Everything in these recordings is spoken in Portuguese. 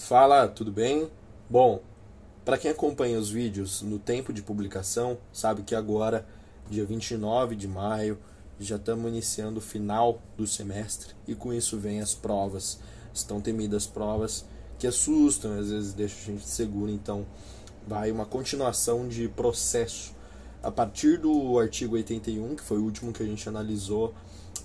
Fala, tudo bem? Bom, para quem acompanha os vídeos no tempo de publicação, sabe que agora, dia 29 de maio, já estamos iniciando o final do semestre e com isso vem as provas. Estão temidas provas que assustam, às vezes deixam a gente seguro, então vai uma continuação de processo a partir do artigo 81, que foi o último que a gente analisou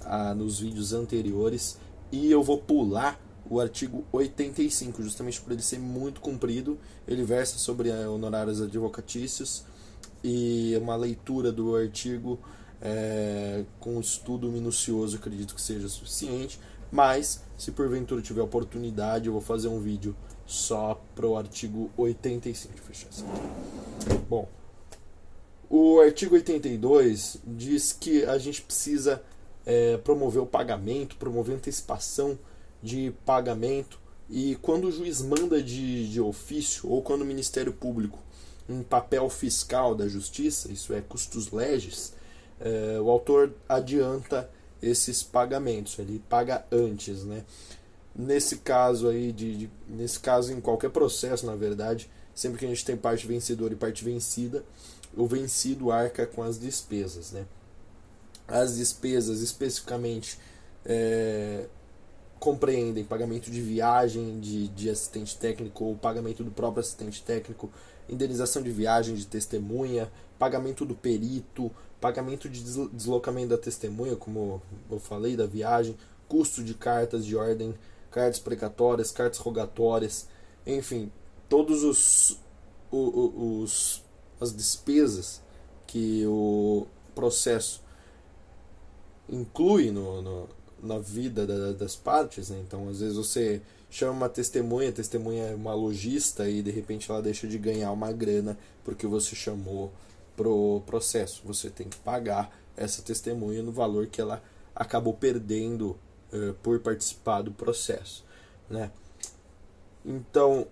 ah, nos vídeos anteriores, e eu vou pular o artigo 85, justamente por ele ser muito comprido. Ele versa sobre eh, honorários advocatícios e uma leitura do artigo é, com estudo minucioso, acredito que seja suficiente. Mas, se porventura tiver oportunidade, eu vou fazer um vídeo só para o artigo 85. Deixa eu fechar. Bom, o artigo 82 diz que a gente precisa é, promover o pagamento, promover antecipação de pagamento. E quando o juiz manda de, de ofício, ou quando o Ministério Público, em papel fiscal da Justiça, isso é, custos legis, é, o autor adianta esses pagamentos, ele paga antes, né? Nesse caso aí, de, de, nesse caso em qualquer processo, na verdade, sempre que a gente tem parte vencedora e parte vencida, o vencido arca com as despesas, né? As despesas especificamente é, compreendem pagamento de viagem de, de assistente técnico ou pagamento do próprio assistente técnico, indenização de viagem de testemunha, pagamento do perito, pagamento de deslocamento da testemunha, como eu falei, da viagem, custo de cartas de ordem, cartas precatórias, cartas rogatórias, enfim, todos os, os, as despesas que o processo inclui no, no na vida da, das partes, né? Então, às vezes você chama uma testemunha, a testemunha é uma lojista e de repente ela deixa de ganhar uma grana porque você chamou pro processo. Você tem que pagar essa testemunha no valor que ela acabou perdendo uh, por participar do processo, né? Então,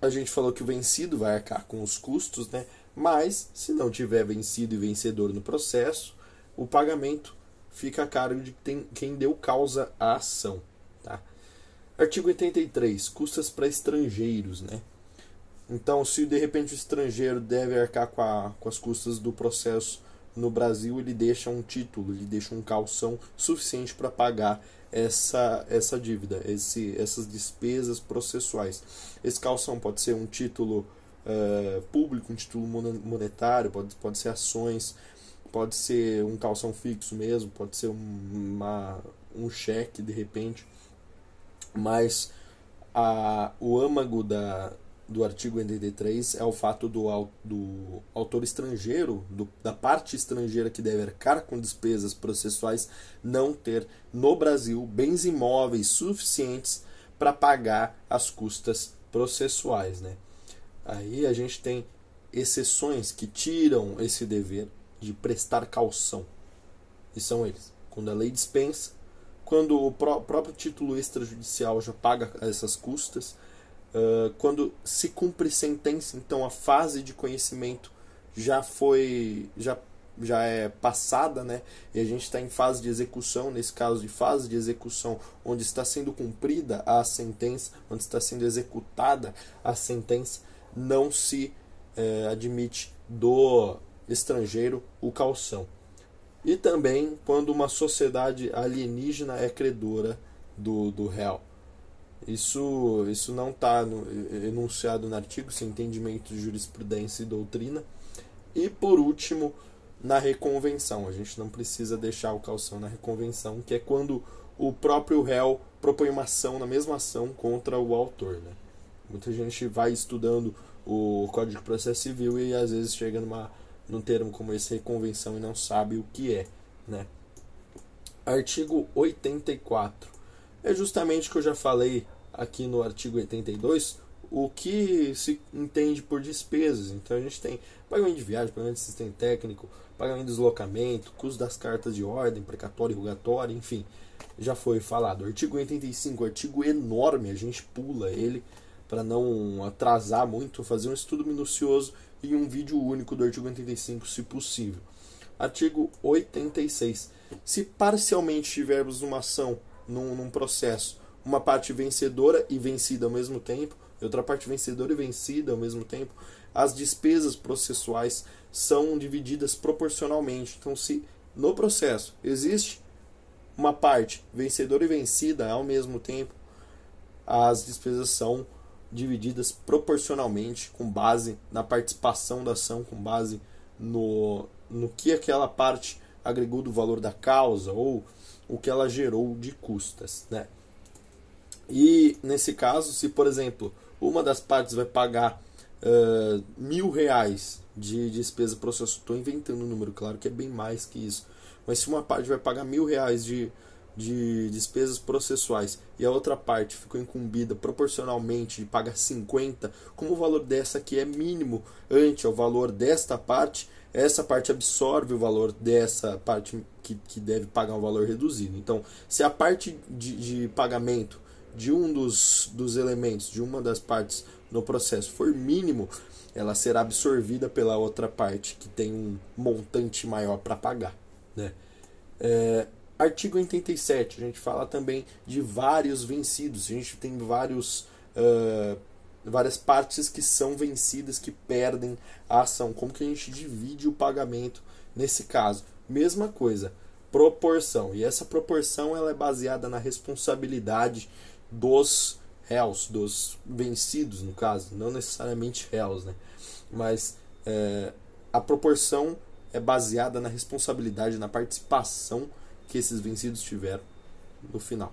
a gente falou que o vencido vai arcar com os custos, né? Mas, se não tiver vencido e vencedor no processo, o pagamento fica a cargo de quem deu causa à ação. Tá? Artigo 83. Custas para estrangeiros. Né? Então, se de repente o estrangeiro deve arcar com, a, com as custas do processo no Brasil, ele deixa um título, ele deixa um calção suficiente para pagar essa, essa dívida, esse, essas despesas processuais. Esse calção pode ser um título uh, público, um título monetário, pode, pode ser ações, pode ser um calção fixo mesmo, pode ser uma, um cheque de repente, mas a, o âmago da, do artigo 83 é o fato do, do autor estrangeiro, do, da parte estrangeira que deve arcar com despesas processuais, não ter no Brasil bens imóveis suficientes para pagar as custas processuais. Né? Aí a gente tem exceções que tiram esse dever de prestar calção. E são eles. Quando a lei dispensa, quando o pró próprio título extrajudicial já paga essas custas, uh, quando se cumpre sentença, então a fase de conhecimento já foi já já é passada, né? E a gente está em fase de execução, nesse caso de fase de execução, onde está sendo cumprida a sentença, onde está sendo executada a sentença, não se eh, admite do estrangeiro o calção. E também quando uma sociedade alienígena é credora do, do réu. Isso, isso não está enunciado no artigo, sem entendimento de jurisprudência e doutrina. E por último, na reconvenção. A gente não precisa deixar o calção na reconvenção, que é quando o próprio réu propõe uma ação na mesma ação contra o autor. Né? Muita gente vai estudando o Código de Processo Civil e às vezes chega numa num termo como esse reconvenção e não sabe o que é, né? Artigo 84. É justamente o que eu já falei aqui no artigo 82, o que se entende por despesas. Então a gente tem pagamento de viagem, pagamento de assistente técnico, pagamento de deslocamento, custo das cartas de ordem, precatório e rogatório, enfim, já foi falado. Artigo 85, artigo enorme, a gente pula ele para não atrasar muito, fazer um estudo minucioso e um vídeo único do artigo 85, se possível. Artigo 86. Se parcialmente tivermos uma ação num, num processo uma parte vencedora e vencida ao mesmo tempo, e outra parte vencedora e vencida ao mesmo tempo, as despesas processuais são divididas proporcionalmente. Então, se no processo existe uma parte vencedora e vencida ao mesmo tempo, as despesas são divididas proporcionalmente com base na participação da ação, com base no, no que aquela parte agregou do valor da causa ou o que ela gerou de custas. Né? E nesse caso, se por exemplo uma das partes vai pagar uh, mil reais de despesa processual, estou inventando um número, claro que é bem mais que isso, mas se uma parte vai pagar mil reais de, de despesas processuais e a outra parte ficou incumbida proporcionalmente de pagar 50, como o valor dessa aqui é mínimo ante ao valor desta parte, essa parte absorve o valor dessa parte que, que deve pagar um valor reduzido. Então, se a parte de, de pagamento de um dos, dos elementos, de uma das partes no processo for mínimo, ela será absorvida pela outra parte que tem um montante maior para pagar. Né? É, artigo 87, a gente fala também de vários vencidos, a gente tem vários. Uh, várias partes que são vencidas, que perdem a ação. Como que a gente divide o pagamento nesse caso? Mesma coisa, proporção. E essa proporção ela é baseada na responsabilidade dos réus, dos vencidos, no caso, não necessariamente réus, né? Mas a proporção é baseada na responsabilidade, na participação que esses vencidos tiveram no final.